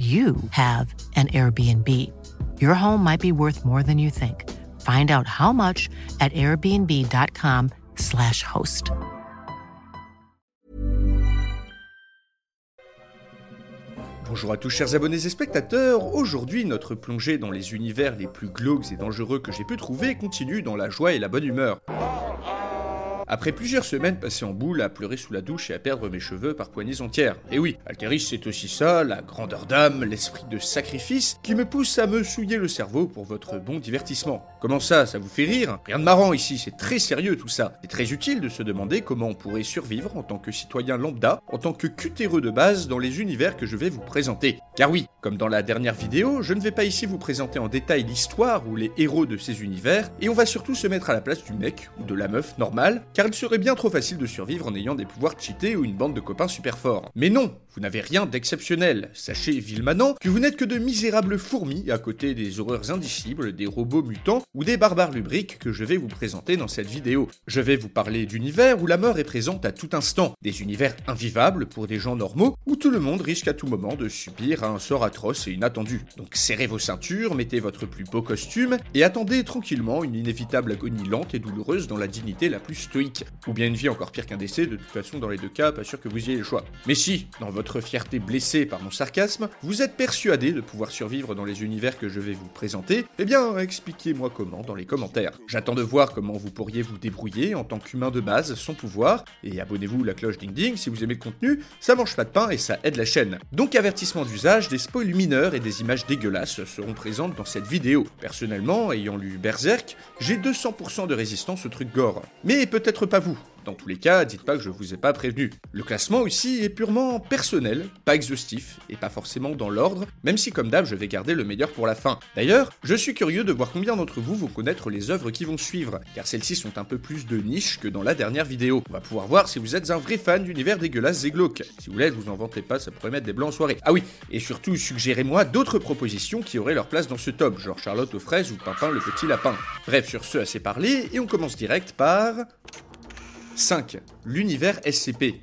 you have an Airbnb. Your home might be worth more than you think. Find out how much at airbnb.com/slash host. Bonjour à tous chers abonnés et spectateurs, aujourd'hui notre plongée dans les univers les plus glauques et dangereux que j'ai pu trouver continue dans la joie et la bonne humeur. Après plusieurs semaines passées en boule à pleurer sous la douche et à perdre mes cheveux par poignées entières. Et oui, Alteris c'est aussi ça, la grandeur d'âme, l'esprit de sacrifice, qui me pousse à me souiller le cerveau pour votre bon divertissement. Comment ça, ça vous fait rire? Rien de marrant ici, c'est très sérieux tout ça. C'est très utile de se demander comment on pourrait survivre en tant que citoyen lambda, en tant que cutéreux de base dans les univers que je vais vous présenter. Car oui, comme dans la dernière vidéo, je ne vais pas ici vous présenter en détail l'histoire ou les héros de ces univers, et on va surtout se mettre à la place du mec ou de la meuf normale, il serait bien trop facile de survivre en ayant des pouvoirs cheatés ou une bande de copains super forts. Mais non, vous n'avez rien d'exceptionnel. Sachez, Vilmanan, que vous n'êtes que de misérables fourmis à côté des horreurs indicibles, des robots mutants ou des barbares lubriques que je vais vous présenter dans cette vidéo. Je vais vous parler d'univers où la mort est présente à tout instant, des univers invivables pour des gens normaux, où tout le monde risque à tout moment de subir un sort atroce et inattendu. Donc serrez vos ceintures, mettez votre plus beau costume, et attendez tranquillement une inévitable agonie lente et douloureuse dans la dignité la plus stoïque. Ou bien une vie encore pire qu'un décès, de toute façon dans les deux cas, pas sûr que vous ayez le choix. Mais si, dans votre fierté blessée par mon sarcasme, vous êtes persuadé de pouvoir survivre dans les univers que je vais vous présenter, eh bien expliquez-moi comment dans les commentaires. J'attends de voir comment vous pourriez vous débrouiller en tant qu'humain de base sans pouvoir, et abonnez-vous la cloche ding ding si vous aimez le contenu, ça mange pas de pain et ça aide la chaîne. Donc avertissement d'usage, des spoils mineurs et des images dégueulasses seront présentes dans cette vidéo. Personnellement, ayant lu Berserk, j'ai 200% de résistance au truc gore. Mais peut-être pas vous. Dans tous les cas, dites pas que je vous ai pas prévenu. Le classement aussi est purement personnel, pas exhaustif, et pas forcément dans l'ordre, même si comme d'hab je vais garder le meilleur pour la fin. D'ailleurs, je suis curieux de voir combien d'entre vous vont connaître les œuvres qui vont suivre, car celles-ci sont un peu plus de niche que dans la dernière vidéo. On va pouvoir voir si vous êtes un vrai fan d'univers dégueulasse et glauque. Si vous l'êtes, vous en vantez pas, ça pourrait mettre des blancs en soirée. Ah oui, et surtout suggérez-moi d'autres propositions qui auraient leur place dans ce top, genre Charlotte aux fraises ou Pimpin le petit lapin. Bref, sur ce assez parlé, et on commence direct par... 5. L'univers SCP.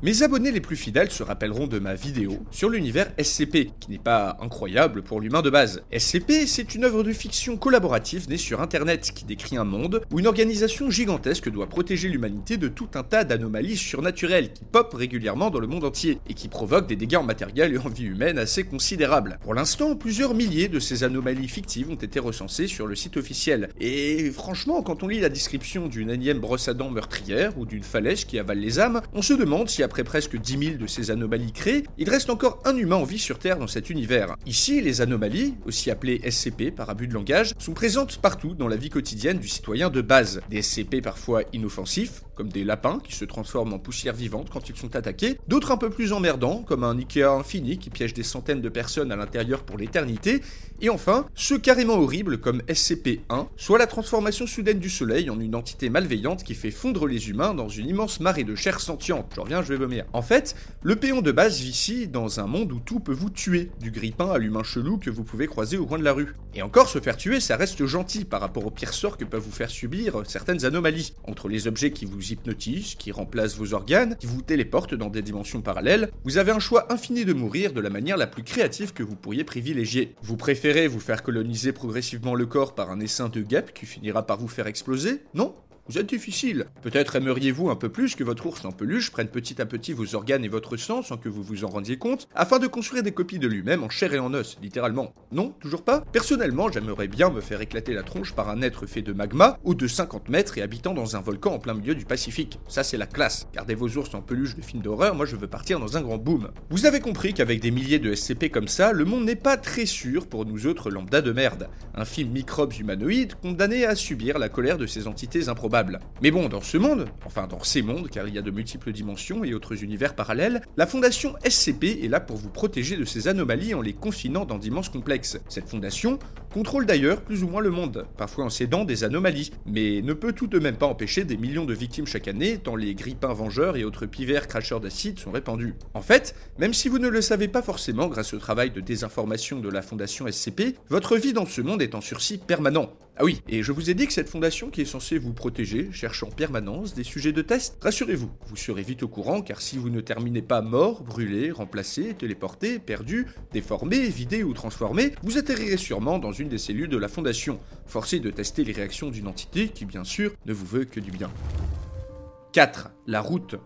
Mes abonnés les plus fidèles se rappelleront de ma vidéo sur l'univers SCP, qui n'est pas incroyable pour l'humain de base. SCP, c'est une œuvre de fiction collaborative née sur Internet qui décrit un monde où une organisation gigantesque doit protéger l'humanité de tout un tas d'anomalies surnaturelles qui popent régulièrement dans le monde entier et qui provoquent des dégâts en matériel et en vie humaine assez considérables. Pour l'instant, plusieurs milliers de ces anomalies fictives ont été recensées sur le site officiel. Et franchement, quand on lit la description d'une énième brosse à dents meurtrière ou d'une falaise qui avale les âmes, on se demande si après presque 10 000 de ces anomalies créées, il reste encore un humain en vie sur Terre dans cet univers. Ici, les anomalies, aussi appelées SCP par abus de langage, sont présentes partout dans la vie quotidienne du citoyen de base. Des SCP parfois inoffensifs, comme des lapins qui se transforment en poussière vivante quand ils sont attaqués, d'autres un peu plus emmerdants, comme un Ikea infini qui piège des centaines de personnes à l'intérieur pour l'éternité, et enfin, ceux carrément horribles comme SCP-1, soit la transformation soudaine du soleil en une entité malveillante qui fait fondre les humains dans une immense marée de chair sentiente. Je reviens, je vais vomir. En fait, le péon de base vit ici dans un monde où tout peut vous tuer, du grippin à l'humain chelou que vous pouvez croiser au coin de la rue. Et encore, se faire tuer, ça reste gentil par rapport au pire sort que peuvent vous faire subir certaines anomalies. Entre les objets qui vous hypnotisent, qui remplacent vos organes, qui vous téléportent dans des dimensions parallèles, vous avez un choix infini de mourir de la manière la plus créative que vous pourriez privilégier. Vous préférez vous faire coloniser progressivement le corps par un essaim de guêpes qui finira par vous faire exploser? Non? Vous êtes difficile. Peut-être aimeriez-vous un peu plus que votre ours en peluche prenne petit à petit vos organes et votre sang sans que vous vous en rendiez compte, afin de construire des copies de lui-même en chair et en os, littéralement. Non, toujours pas Personnellement, j'aimerais bien me faire éclater la tronche par un être fait de magma, haut de 50 mètres et habitant dans un volcan en plein milieu du Pacifique. Ça, c'est la classe. Gardez vos ours en peluche de films d'horreur, moi je veux partir dans un grand boom. Vous avez compris qu'avec des milliers de SCP comme ça, le monde n'est pas très sûr pour nous autres lambda de merde. Un film microbes humanoïdes condamné à subir la colère de ces entités improbables Mais bon, dans ce monde, enfin dans ces mondes, car il y a de multiples dimensions et autres univers parallèles, la fondation SCP est là pour vous protéger de ces anomalies en les confinant dans d'immenses complexes. Cette fondation contrôle d'ailleurs plus ou moins le monde, parfois en cédant des anomalies, mais ne peut tout de même pas empêcher des millions de victimes chaque année, tant les grippins vengeurs et autres pivers cracheurs d'acide sont répandus. En fait, même si vous ne le savez pas forcément grâce au travail de désinformation de la fondation SCP, votre vie dans ce monde est en sursis permanent. Ah oui, et je vous ai dit que cette fondation qui est censée vous protéger cherche en permanence des sujets de test. Rassurez-vous, vous serez vite au courant car si vous ne terminez pas mort, brûlé, remplacé, téléporté, perdu, déformé, vidé ou transformé, vous atterrirez sûrement dans une des cellules de la fondation, forcé de tester les réactions d'une entité qui bien sûr ne vous veut que du bien. 4. La route.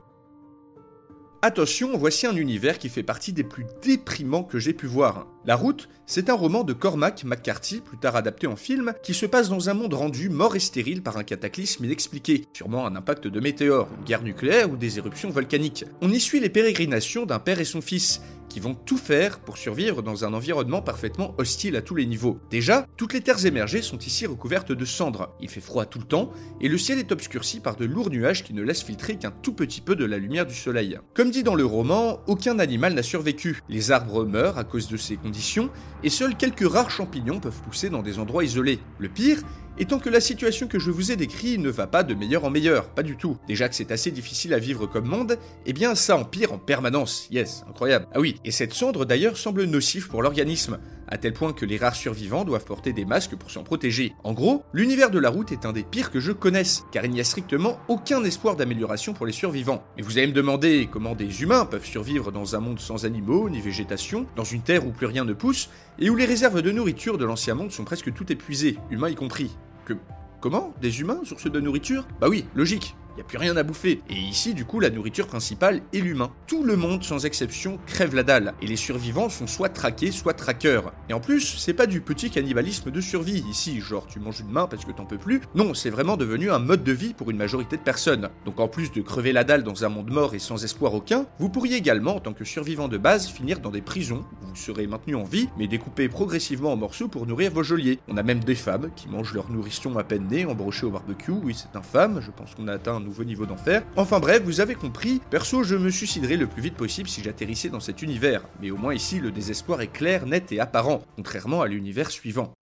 Attention, voici un univers qui fait partie des plus déprimants que j'ai pu voir. La route, c'est un roman de Cormac McCarthy, plus tard adapté en film, qui se passe dans un monde rendu mort et stérile par un cataclysme inexpliqué, sûrement un impact de météores, une guerre nucléaire ou des éruptions volcaniques. On y suit les pérégrinations d'un père et son fils, qui vont tout faire pour survivre dans un environnement parfaitement hostile à tous les niveaux. Déjà, toutes les terres émergées sont ici recouvertes de cendres, il fait froid tout le temps, et le ciel est obscurci par de lourds nuages qui ne laissent filtrer qu'un tout petit peu de la lumière du soleil. Comme dit dans le roman, aucun animal n'a survécu. Les arbres meurent à cause de ces conditions, et seuls quelques rares champignons peuvent pousser dans des endroits isolés. Le pire, étant que la situation que je vous ai décrite ne va pas de meilleur en meilleur, pas du tout. Déjà que c'est assez difficile à vivre comme monde, eh bien ça empire en permanence, yes, incroyable. Ah oui, et cette cendre d'ailleurs semble nocive pour l'organisme, à tel point que les rares survivants doivent porter des masques pour s'en protéger. En gros, l'univers de la route est un des pires que je connaisse, car il n'y a strictement aucun espoir d'amélioration pour les survivants. Mais vous allez me demander comment des humains peuvent survivre dans un monde sans animaux ni végétation, dans une terre où plus rien ne pousse, et où les réserves de nourriture de l'ancien monde sont presque toutes épuisées, humains y compris. Que... Comment? Des humains, source de nourriture? Bah oui, logique. Il n'y a plus rien à bouffer. Et ici, du coup, la nourriture principale est l'humain. Tout le monde, sans exception, crève la dalle. Et les survivants sont soit traqués, soit traqueurs. Et en plus, c'est pas du petit cannibalisme de survie ici, genre tu manges une main parce que t'en peux plus. Non, c'est vraiment devenu un mode de vie pour une majorité de personnes. Donc en plus de crever la dalle dans un monde mort et sans espoir aucun, vous pourriez également, en tant que survivant de base, finir dans des prisons où vous serez maintenu en vie, mais découpé progressivement en morceaux pour nourrir vos geôliers. On a même des femmes qui mangent leur nourrisson à peine née, embrochée au barbecue. Oui, c'est infâme, je pense qu'on a atteint nouveau niveau d'enfer. Enfin bref, vous avez compris, perso je me suiciderais le plus vite possible si j'atterrissais dans cet univers, mais au moins ici le désespoir est clair, net et apparent, contrairement à l'univers suivant.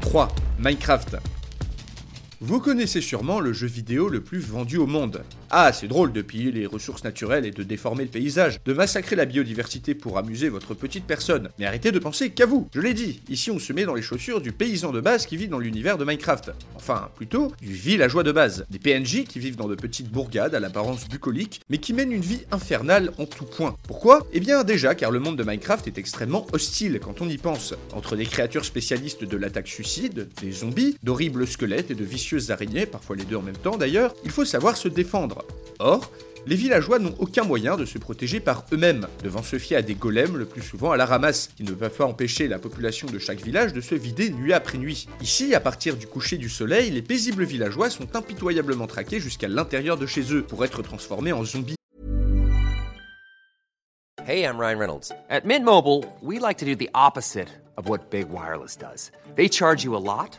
3. Minecraft. Vous connaissez sûrement le jeu vidéo le plus vendu au monde. Ah, c'est drôle de piller les ressources naturelles et de déformer le paysage, de massacrer la biodiversité pour amuser votre petite personne. Mais arrêtez de penser qu'à vous. Je l'ai dit, ici on se met dans les chaussures du paysan de base qui vit dans l'univers de Minecraft. Enfin, plutôt, du villageois de base. Des PNJ qui vivent dans de petites bourgades à l'apparence bucolique, mais qui mènent une vie infernale en tout point. Pourquoi? Eh bien déjà car le monde de Minecraft est extrêmement hostile quand on y pense. Entre des créatures spécialistes de l'attaque suicide, des zombies, d'horribles squelettes et de vicieux araignées, parfois les deux en même temps d'ailleurs, il faut savoir se défendre. Or, les villageois n'ont aucun moyen de se protéger par eux-mêmes, devant se fier à des golems le plus souvent à la ramasse, qui ne peuvent pas empêcher la population de chaque village de se vider nuit après nuit. Ici, à partir du coucher du soleil, les paisibles villageois sont impitoyablement traqués jusqu'à l'intérieur de chez eux, pour être transformés en zombies. Hey, I'm Ryan Reynolds. At Mint Mobile, we like to do the opposite of what Big Wireless does. They charge you a lot.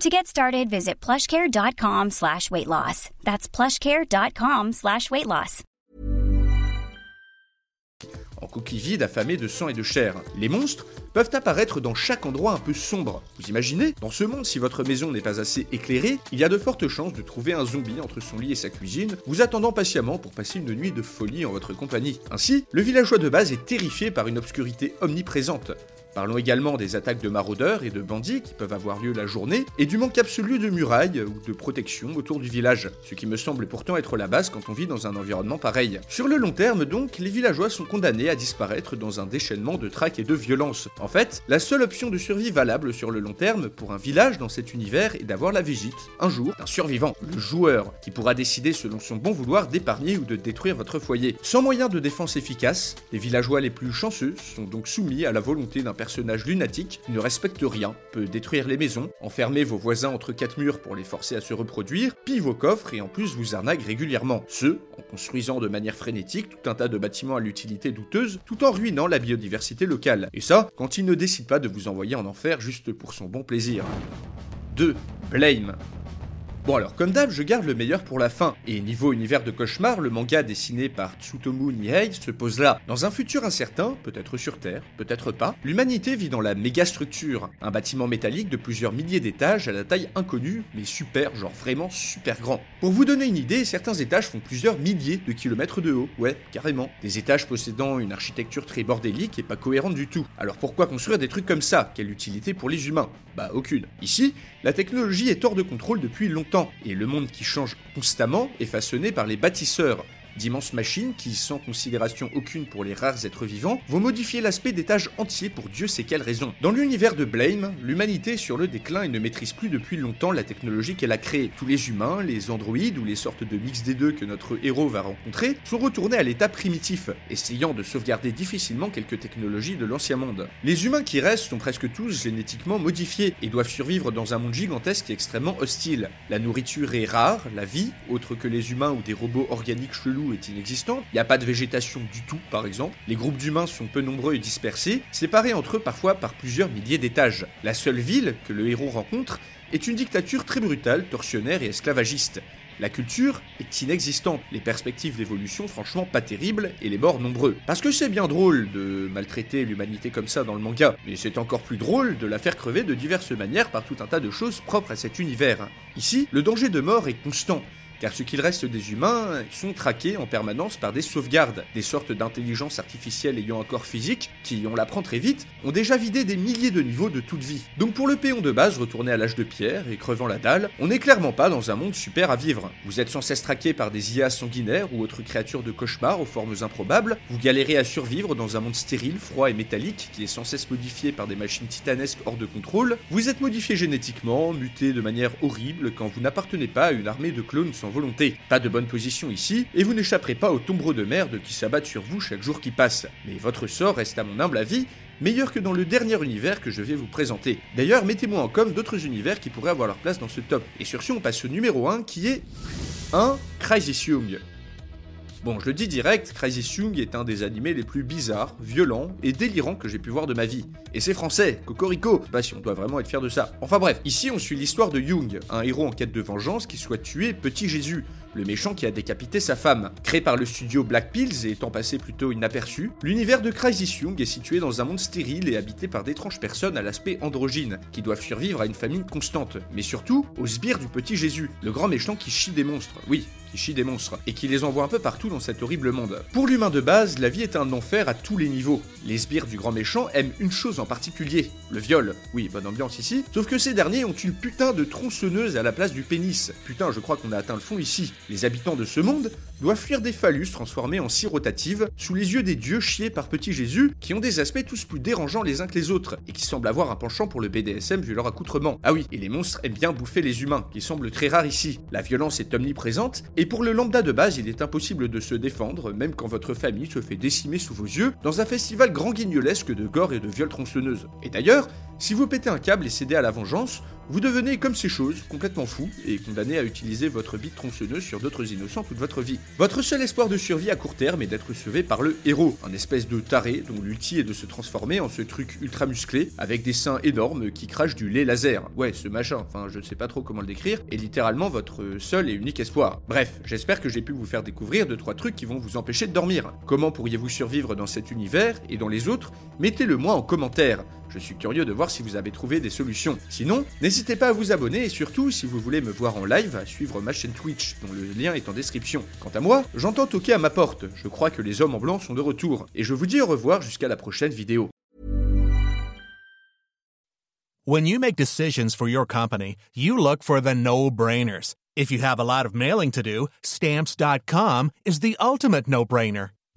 To get started, visit plushcare.com slash weight loss. That's plushcare.com slash weight loss. En coquille vide affamée de sang et de chair, les monstres peuvent apparaître dans chaque endroit un peu sombre. Vous imaginez? Dans ce monde, si votre maison n'est pas assez éclairée, il y a de fortes chances de trouver un zombie entre son lit et sa cuisine, vous attendant patiemment pour passer une nuit de folie en votre compagnie. Ainsi, le villageois de base est terrifié par une obscurité omniprésente. Parlons également des attaques de maraudeurs et de bandits qui peuvent avoir lieu la journée, et du manque absolu de murailles ou de protection autour du village, ce qui me semble pourtant être la base quand on vit dans un environnement pareil. Sur le long terme donc, les villageois sont condamnés à disparaître dans un déchaînement de traques et de violence. En fait, la seule option de survie valable sur le long terme pour un village dans cet univers est d'avoir la visite, un jour, d'un survivant, le joueur, qui pourra décider selon son bon vouloir d'épargner ou de détruire votre foyer. Sans moyen de défense efficace, les villageois les plus chanceux sont donc soumis à la volonté d'un personnage lunatique qui ne respecte rien, peut détruire les maisons, enfermer vos voisins entre quatre murs pour les forcer à se reproduire, pille vos coffres et en plus vous arnaque régulièrement. Ce, en construisant de manière frénétique tout un tas de bâtiments à l'utilité douteuse, tout en ruinant la biodiversité locale. Et ça, quand il ne décide pas de vous envoyer en enfer juste pour son bon plaisir. 2. Blame. Bon alors, comme d'hab, je garde le meilleur pour la fin. Et niveau univers de cauchemar, le manga dessiné par Tsutomu Nihei se pose là. Dans un futur incertain, peut-être sur Terre, peut-être pas, l'humanité vit dans la mégastructure, un bâtiment métallique de plusieurs milliers d'étages à la taille inconnue, mais super, genre vraiment super grand. Pour vous donner une idée, certains étages font plusieurs milliers de kilomètres de haut, ouais, carrément. Des étages possédant une architecture très bordélique et pas cohérente du tout. Alors pourquoi construire des trucs comme ça? Quelle utilité pour les humains? Bah aucune. Ici, la technologie est hors de contrôle depuis longtemps, et le monde qui change constamment est façonné par les bâtisseurs, d'immenses machines qui, sans considération aucune pour les rares êtres vivants, vont modifier l'aspect d'étages entiers pour Dieu sait quelle raison. Dans l'univers de Blame, l'humanité est sur le déclin et ne maîtrise plus depuis longtemps la technologie qu'elle a créée. Tous les humains, les androïdes ou les sortes de mix des deux que notre héros va rencontrer sont retournés à l'état primitif, essayant de sauvegarder difficilement quelques technologies de l'ancien monde. Les humains qui restent sont presque tous génétiquement modifiés et doivent survivre dans un monde gigantesque et extrêmement hostile. La nourriture est rare, la vie, autre que les humains ou des robots organiques chelous est inexistante, il n'y a pas de végétation du tout par exemple, les groupes d'humains sont peu nombreux et dispersés, séparés entre eux parfois par plusieurs milliers d'étages. La seule ville que le héros rencontre est une dictature très brutale, torsionnaire et esclavagiste. La culture est inexistante, les perspectives d'évolution franchement pas terribles et les morts nombreux. Parce que c'est bien drôle de maltraiter l'humanité comme ça dans le manga, mais c'est encore plus drôle de la faire crever de diverses manières par tout un tas de choses propres à cet univers. Ici, le danger de mort est constant, car ce qu'il reste des humains sont traqués en permanence par des sauvegardes, des sortes d'intelligence artificielle ayant un corps physique, qui, on l'apprend très vite, ont déjà vidé des milliers de niveaux de toute vie. Donc pour le péon de base retourné à l'âge de pierre et crevant la dalle, on n'est clairement pas dans un monde super à vivre. Vous êtes sans cesse traqué par des IA sanguinaires ou autres créatures de cauchemar aux formes improbables, vous galérez à survivre dans un monde stérile, froid et métallique qui est sans cesse modifié par des machines titanesques hors de contrôle, vous êtes modifié génétiquement, muté de manière horrible quand vous n'appartenez pas à une armée de clones sans volonté. Pas de bonne position ici, et vous n'échapperez pas aux tombereaux de merde qui s'abattent sur vous chaque jour qui passe. Mais votre sort reste à mon humble avis meilleur que dans le dernier univers que je vais vous présenter. D'ailleurs, mettez-moi en com d'autres univers qui pourraient avoir leur place dans ce top. Et sur ce, on passe au numéro 1 qui est 1 Crisis Young. Bon, je le dis direct, Crisis Young est un des animés les plus bizarres, violents et délirants que j'ai pu voir de ma vie. Et c'est français, Cocorico, pas si on doit vraiment être fier de ça. Enfin bref, ici on suit l'histoire de Young, un héros en quête de vengeance qui soit tué petit Jésus, le méchant qui a décapité sa femme. Créé par le studio Black Pills et étant passé plutôt inaperçu, l'univers de Crisis Young est situé dans un monde stérile et habité par d'étranges personnes à l'aspect androgyne, qui doivent survivre à une famine constante, mais surtout aux sbires du petit Jésus, le grand méchant qui chie des monstres. Oui, qui chie des monstres, et qui les envoie un peu partout dans cet horrible monde. Pour l'humain de base, la vie est un enfer à tous les niveaux. Les sbires du grand méchant aiment une chose en particulier, le viol. Oui, bonne ambiance ici, sauf que ces derniers ont une putain de tronçonneuse à la place du pénis. Putain, je crois qu'on a atteint le fond ici. Les habitants de ce monde doivent fuir des phallus transformés en scie rotative sous les yeux des dieux chiés par petit Jésus, qui ont des aspects tous plus dérangeants les uns que les autres, et qui semblent avoir un penchant pour le BDSM vu leur accoutrement. Ah oui, et les monstres aiment bien bouffer les humains, qui semblent très rares ici. La violence est omniprésente, et pour le lambda de base, il est impossible de se défendre, même quand votre famille se fait décimer sous vos yeux, dans un festival grand guignolesque de gore et de viols tronçonneuses. Et d'ailleurs, si vous pétez un câble et cédez à la vengeance, vous devenez comme ces choses, complètement fou, et condamné à utiliser votre bite tronçonneuse sur d'autres innocents toute votre vie. Votre seul espoir de survie à court terme est d'être sauvé par le héros, un espèce de taré dont l'ulti est de se transformer en ce truc ultra musclé, avec des seins énormes qui crachent du lait laser. Ouais, ce machin, enfin je ne sais pas trop comment le décrire, est littéralement votre seul et unique espoir. Bref, j'espère que j'ai pu vous faire découvrir deux trois trucs qui vont vous empêcher de dormir. Comment pourriez-vous survivre dans cet univers et dans les autres? Mettez-le moi en commentaire. Je suis curieux de voir si vous avez trouvé des solutions. Sinon, n'hésitez pas à vous abonner et surtout, si vous voulez me voir en live, à suivre ma chaîne Twitch, dont le lien est en description. Quant à moi, j'entends toquer à ma porte. Je crois que les hommes en blanc sont de retour. Et je vous dis au revoir jusqu'à la prochaine vidéo. When you make decisions for your company, you look for the no-brainers. If you have a lot of mailing to do, stamps.com is the ultimate no-brainer.